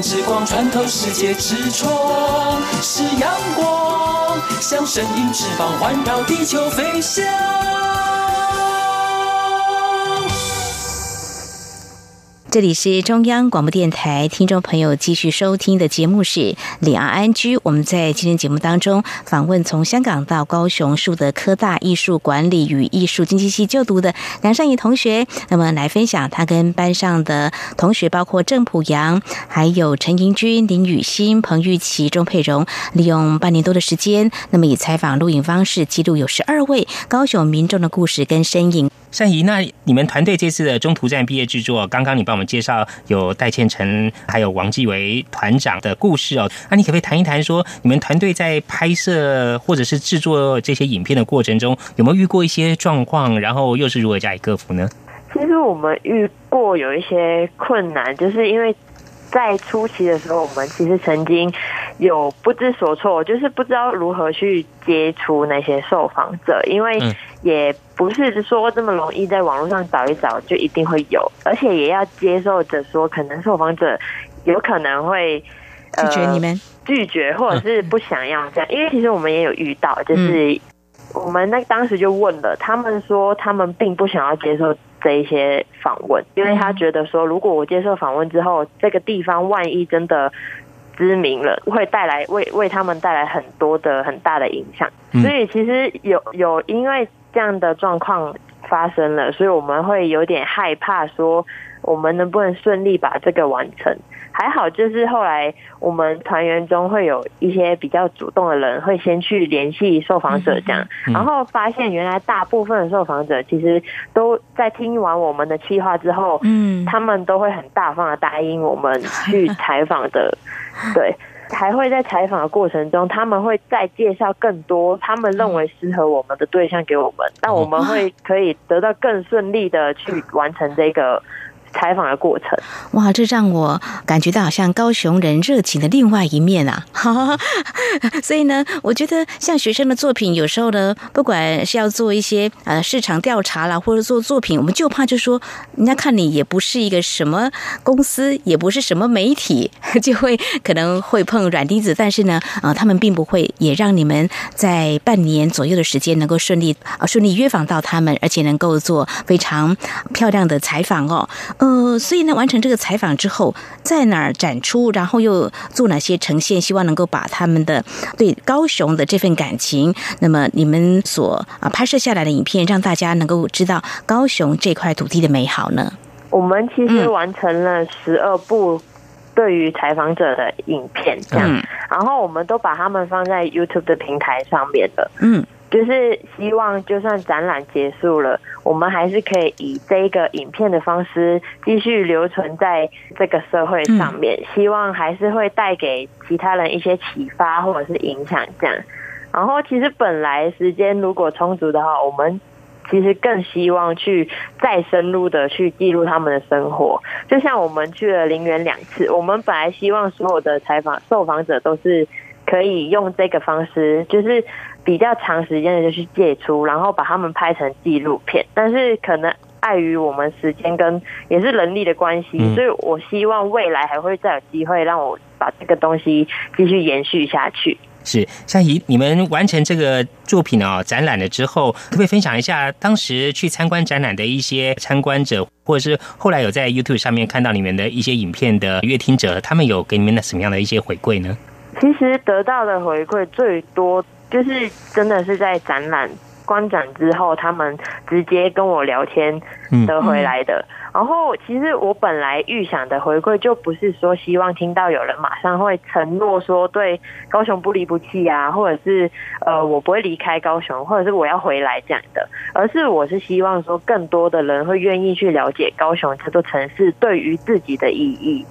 之光穿透世界之窗；是阳光，像神鹰翅膀环绕地球飞翔。这里是中央广播电台，听众朋友继续收听的节目是《两岸安居》。我们在今天节目当中访问从香港到高雄树德科大艺术管理与艺术经济系就读的梁善怡同学，那么来分享他跟班上的同学，包括郑普阳、还有陈盈君、林雨欣、彭玉琪、钟佩荣，利用半年多的时间，那么以采访录影方式记录有十二位高雄民众的故事跟身影。善怡，那你们团队这次的中途站毕业制作，刚刚你帮我们介绍有戴倩成还有王继为团长的故事哦，那你可不可以谈一谈，说你们团队在拍摄或者是制作这些影片的过程中，有没有遇过一些状况，然后又是如何加以克服呢？其实我们遇。过有一些困难，就是因为在初期的时候，我们其实曾经有不知所措，就是不知道如何去接触那些受访者，因为也不是说这么容易在网络上找一找就一定会有，而且也要接受着说，可能受访者有可能会拒绝你们，拒绝或者是不想要这样，因为其实我们也有遇到，就是我们那当时就问了，他们说他们并不想要接受。这一些访问，因为他觉得说，如果我接受访问之后，这个地方万一真的知名了，会带来为为他们带来很多的很大的影响。所以其实有有因为这样的状况发生了，所以我们会有点害怕，说我们能不能顺利把这个完成。还好，就是后来我们团员中会有一些比较主动的人，会先去联系受访者，这样，然后发现原来大部分的受访者其实都在听完我们的计划之后，嗯，他们都会很大方的答应我们去采访的，对，还会在采访的过程中，他们会再介绍更多他们认为适合我们的对象给我们，那我们会可以得到更顺利的去完成这个。采访的过程，哇，这让我感觉到好像高雄人热情的另外一面啊！所以呢，我觉得像学生的作品，有时候呢，不管是要做一些呃市场调查啦，或者做作品，我们就怕就说，人家看你也不是一个什么公司，也不是什么媒体，就会可能会碰软钉子。但是呢，呃，他们并不会，也让你们在半年左右的时间能够顺利啊顺利约访到他们，而且能够做非常漂亮的采访哦。呃，所以呢，完成这个采访之后，在哪儿展出，然后又做哪些呈现，希望能够把他们的对高雄的这份感情，那么你们所啊拍摄下来的影片，让大家能够知道高雄这块土地的美好呢？我们其实完成了十二部对于采访者的影片，这样，然后我们都把他们放在 YouTube 的平台上面的，嗯。就是希望，就算展览结束了，我们还是可以以这个影片的方式继续留存在这个社会上面。希望还是会带给其他人一些启发或者是影响，这样。然后，其实本来时间如果充足的话，我们其实更希望去再深入的去记录他们的生活。就像我们去了陵园两次，我们本来希望所有的采访受访者都是可以用这个方式，就是。比较长时间的就去借出，然后把他们拍成纪录片，但是可能碍于我们时间跟也是人力的关系，所以我希望未来还会再有机会让我把这个东西继续延续下去。是夏怡，你们完成这个作品哦，展览了之后，可不可以分享一下当时去参观展览的一些参观者，或者是后来有在 YouTube 上面看到你们的一些影片的乐听者，他们有给你们的什么样的一些回馈呢？其实得到的回馈最多。就是真的是在展览观展之后，他们直接跟我聊天得回来的。然后，其实我本来预想的回馈就不是说希望听到有人马上会承诺说对高雄不离不弃啊，或者是呃我不会离开高雄，或者是我要回来这样的，而是我是希望说更多的人会愿意去了解高雄这座城市对于自己的意义。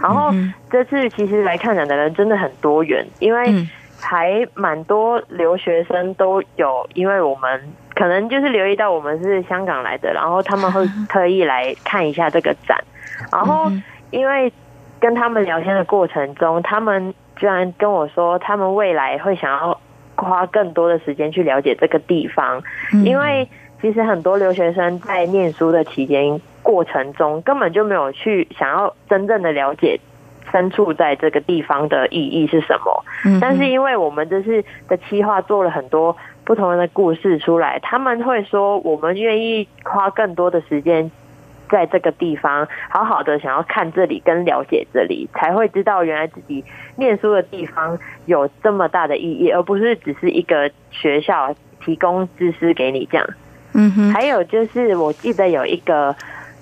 然后这次其实来看展的人真的很多元，因为。还蛮多留学生都有，因为我们可能就是留意到我们是香港来的，然后他们会特意来看一下这个展。然后因为跟他们聊天的过程中，他们居然跟我说，他们未来会想要花更多的时间去了解这个地方，因为其实很多留学生在念书的期间过程中，根本就没有去想要真正的了解。身处在这个地方的意义是什么？但是因为我们这次的企划做了很多不同的故事出来，他们会说我们愿意花更多的时间在这个地方，好好的想要看这里跟了解这里，才会知道原来自己念书的地方有这么大的意义，而不是只是一个学校提供知识给你这样。嗯哼，还有就是我记得有一个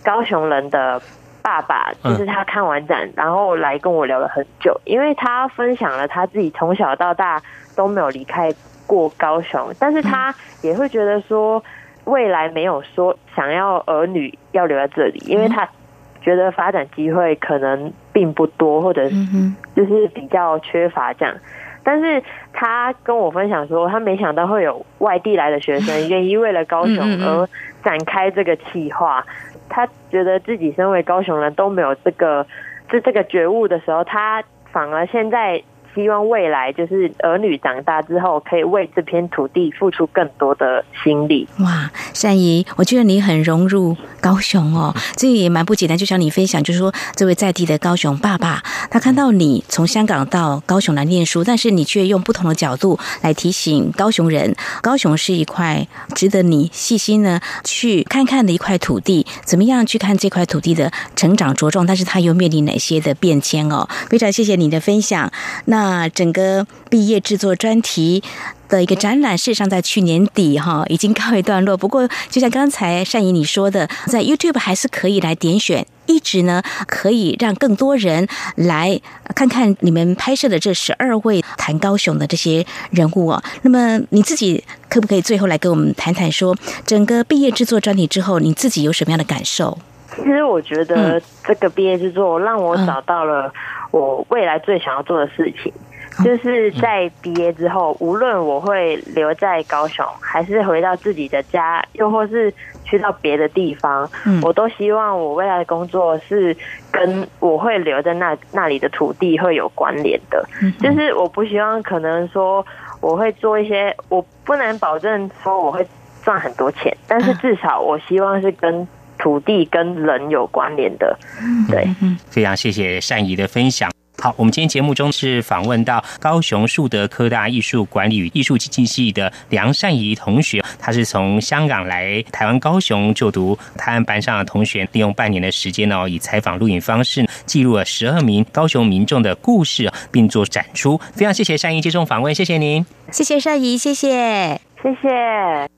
高雄人的。爸爸就是他看完展，然后来跟我聊了很久，因为他分享了他自己从小到大都没有离开过高雄，但是他也会觉得说未来没有说想要儿女要留在这里，因为他觉得发展机会可能并不多，或者是就是比较缺乏这样。但是他跟我分享说，他没想到会有外地来的学生愿意为了高雄而展开这个计划。他觉得自己身为高雄人都没有这个这这个觉悟的时候，他反而现在。希望未来就是儿女长大之后，可以为这片土地付出更多的心力。哇，善怡，我觉得你很融入高雄哦，这也蛮不简单。就像你分享，就是说这位在地的高雄爸爸，他看到你从香港到高雄来念书，但是你却用不同的角度来提醒高雄人，高雄是一块值得你细心呢去看看的一块土地。怎么样去看这块土地的成长茁壮？但是它又面临哪些的变迁哦？非常谢谢你的分享。那。啊整个毕业制作专题的一个展览，事实上在去年底哈已经告一段落。不过，就像刚才善怡你说的，在 YouTube 还是可以来点选，一直呢可以让更多人来看看你们拍摄的这十二位谈高雄的这些人物啊。那么你自己可不可以最后来跟我们谈谈，说整个毕业制作专题之后，你自己有什么样的感受？其实我觉得这个毕业制作让我找到了。我未来最想要做的事情，就是在毕业之后，无论我会留在高雄，还是回到自己的家，又或是去到别的地方，我都希望我未来的工作是跟我会留在那那里的土地会有关联的。就是我不希望可能说我会做一些，我不能保证说我会赚很多钱，但是至少我希望是跟。土地跟人有关联的，对，非常谢谢善怡的分享。好，我们今天节目中是访问到高雄树德科大艺术管理与艺术经济系的梁善怡同学，他是从香港来台湾高雄就读，他和班上的同学利用半年的时间呢，以采访录影方式记录了十二名高雄民众的故事，并做展出。非常谢谢善怡接受访问，谢谢您，谢谢善怡，谢谢，谢谢。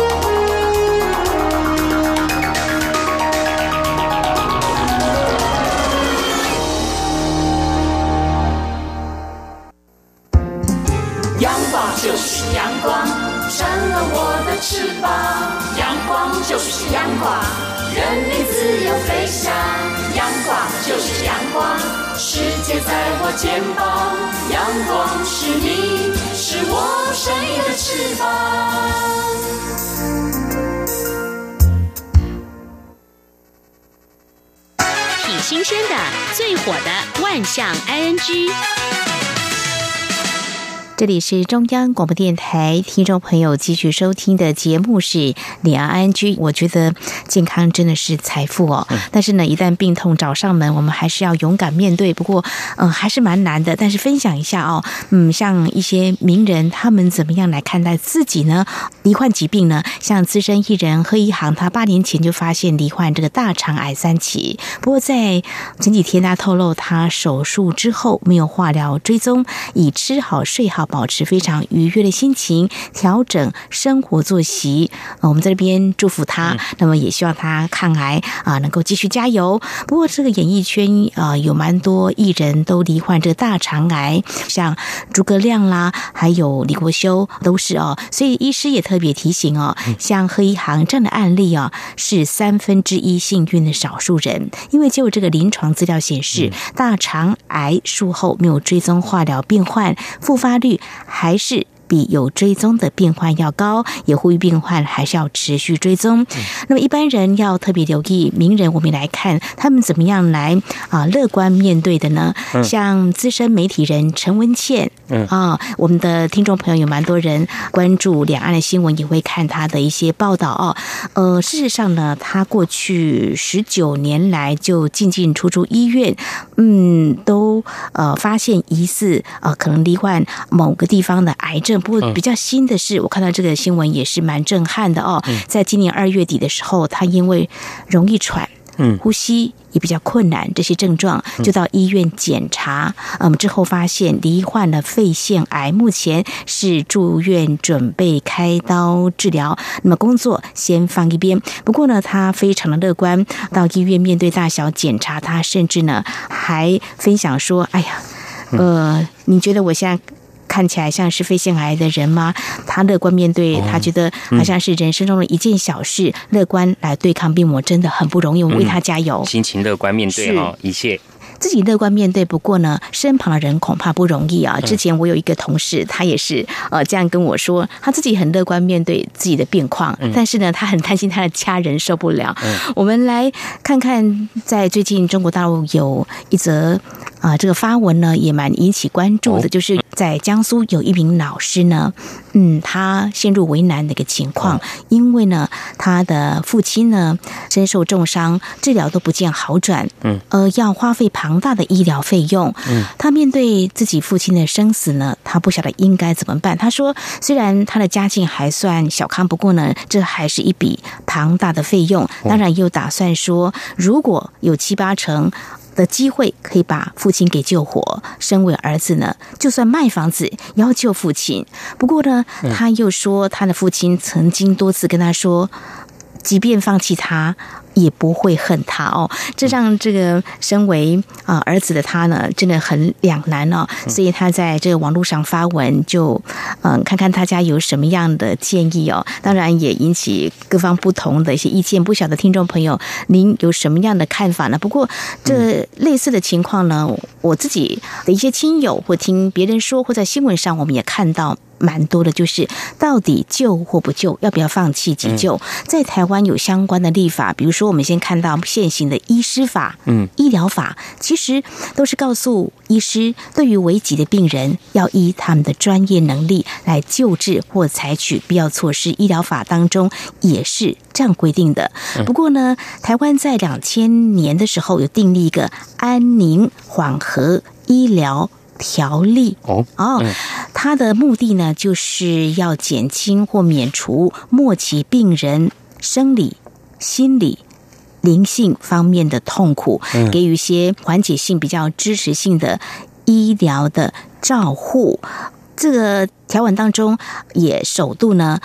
阳光，扇了我的翅膀。阳光就是阳光，任你自由飞翔。阳光就是阳光，世界在我肩膀。阳光是你，是我生命的翅膀。挺新鲜的，最火的万象 ING。这里是中央广播电台，听众朋友继续收听的节目是李安安居。我觉得健康真的是财富哦，但是呢，一旦病痛找上门，我们还是要勇敢面对。不过，嗯，还是蛮难的。但是分享一下哦，嗯，像一些名人，他们怎么样来看待自己呢？罹患疾病呢？像资深艺人贺一航，他八年前就发现罹患这个大肠癌三期。不过在前几天，他透露他手术之后没有化疗追踪，以吃好睡好。保持非常愉悦的心情，调整生活作息。我们在这边祝福他，那么也希望他抗癌啊，能够继续加油。不过，这个演艺圈啊，有蛮多艺人都罹患这个大肠癌，像诸葛亮啦，还有李国修都是哦。所以，医师也特别提醒哦，像贺一航这样的案例啊，是三分之一幸运的少数人，因为就这个临床资料显示，大肠癌术后没有追踪化疗病患复发率。还是。比有追踪的病患要高，也呼吁病患还是要持续追踪。那么一般人要特别留意名人，我们来看他们怎么样来啊乐观面对的呢？像资深媒体人陈文茜，嗯啊，我们的听众朋友有蛮多人关注两岸的新闻，也会看他的一些报道哦。呃，事实上呢，他过去十九年来就进进出出医院，嗯，都呃发现疑似呃可能罹患某个地方的癌症。不过比较新的是，我看到这个新闻也是蛮震撼的哦。在今年二月底的时候，他因为容易喘。嗯，呼吸也比较困难，这些症状就到医院检查，嗯，之后发现罹患了肺腺癌，目前是住院准备开刀治疗。那么工作先放一边，不过呢，他非常的乐观，到医院面对大小检查，他甚至呢还分享说：“哎呀，呃，你觉得我现在？”看起来像是肺腺癌的人吗？他乐观面对，他觉得好像是人生中的一件小事，乐观来对抗病魔真的很不容易，我们为他加油。心情乐观面对哦一切。自己乐观面对，不过呢，身旁的人恐怕不容易啊。之前我有一个同事，他也是呃这样跟我说，他自己很乐观面对自己的病况，但是呢，他很担心他的家人受不了。我们来看看，在最近中国大陆有一则啊这个发文呢，也蛮引起关注的，就是在江苏有一名老师呢，嗯，他陷入为难的一个情况，因为呢，他的父亲呢身受重伤，治疗都不见好转，嗯，呃，要花费庞。庞大的医疗费用，嗯，他面对自己父亲的生死呢，他不晓得应该怎么办。他说，虽然他的家境还算小康，不过呢，这还是一笔庞大的费用。当然，又打算说，如果有七八成的机会可以把父亲给救活，身为儿子呢，就算卖房子也要救父亲。不过呢，他又说，他的父亲曾经多次跟他说，即便放弃他。也不会恨他哦，这让这个身为啊儿子的他呢，真的很两难哦。所以他在这个网络上发文，就嗯看看大家有什么样的建议哦。当然也引起各方不同的一些意见。不晓得听众朋友您有什么样的看法呢？不过这类似的情况呢，我自己的一些亲友或听别人说，或在新闻上我们也看到。蛮多的，就是到底救或不救，要不要放弃急救？在台湾有相关的立法，比如说我们先看到现行的医师法、嗯，医疗法，其实都是告诉医师，对于危急的病人，要依他们的专业能力来救治或采取必要措施。医疗法当中也是这样规定的。不过呢，台湾在两千年的时候有订立一个安宁缓和医疗。条例哦哦，它的目的呢，就是要减轻或免除末期病人生理、心理、灵性方面的痛苦，给予一些缓解性、比较支持性的医疗的照护。这个条文当中也首度呢。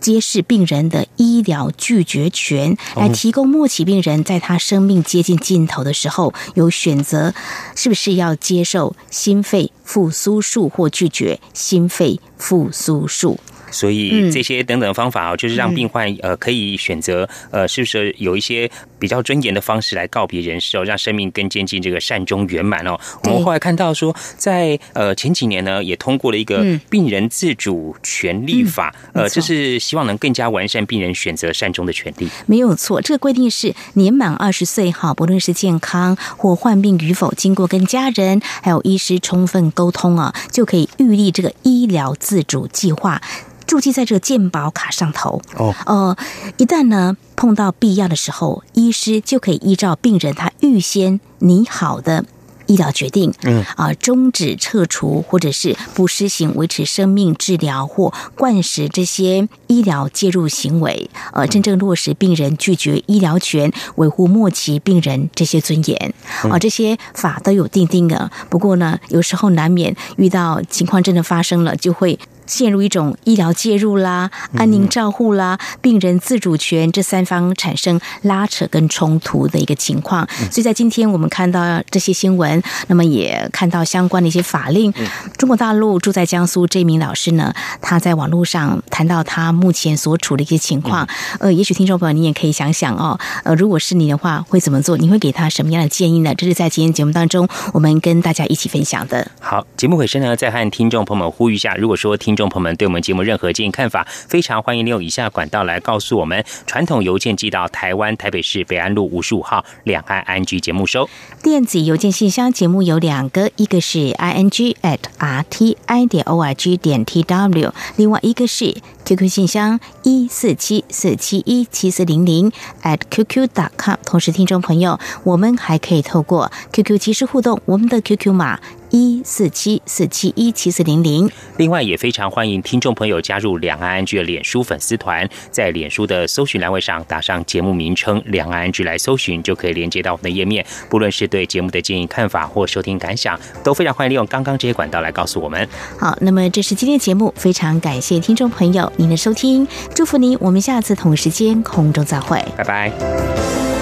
揭示病人的医疗拒绝权，来提供末期病人在他生命接近尽头的时候有选择，是不是要接受心肺复苏术或拒绝心肺复苏术。所以这些等等方法啊，就是让病患呃可以选择呃，是不是有一些比较尊严的方式来告别人世哦，让生命更接近这个善终圆满哦。我们后来看到说，在呃前几年呢，也通过了一个病人自主权利法，呃，就是希望能更加完善病人选择善终的权利。没有错，这个规定是年满二十岁哈，不论是健康或患病与否，经过跟家人还有医师充分沟通啊，就可以预立这个医疗自主计划。注记在这个健保卡上头哦，呃，一旦呢碰到必要的时候，医师就可以依照病人他预先拟好的医疗决定，嗯啊，终止、撤除或者是不施行维持生命治疗或灌食这些医疗介入行为，呃，真正落实病人拒绝医疗权，维护末期病人这些尊严啊，这些法都有定定的。不过呢，有时候难免遇到情况真的发生了，就会。陷入一种医疗介入啦、安宁照护啦、病人自主权这三方产生拉扯跟冲突的一个情况。所以在今天我们看到这些新闻，那么也看到相关的一些法令。中国大陆住在江苏这名老师呢，他在网络上谈到他目前所处的一些情况。呃，也许听众朋友你也可以想想哦，呃，如果是你的话会怎么做？你会给他什么样的建议呢？这是在今天节目当中我们跟大家一起分享的。好，节目尾声呢，再和听众朋友们呼吁一下，如果说听。众朋友们对我们节目任何建议看法，非常欢迎利用以下管道来告诉我们。传统邮件寄到台湾台北市北安路五十五号两岸 I N G 节目收。电子邮件信箱节目有两个，一个是 I N G at R T I 点 O R G 点 T W，另外一个是。QQ 信箱一四七四七一七四零零 at qq.com。同时，听众朋友，我们还可以透过 QQ 即时互动，我们的 QQ 码。一四七四七一七四零零。另外，也非常欢迎听众朋友加入两岸安居的脸书粉丝团，在脸书的搜寻栏位上打上节目名称“两岸安居”来搜寻，就可以连接到我们的页面。不论是对节目的建议、看法或收听感想，都非常欢迎利用刚刚这些管道来告诉我们。好，那么这是今天节目，非常感谢听众朋友您的收听，祝福您，我们下次同时间空中再会，拜拜。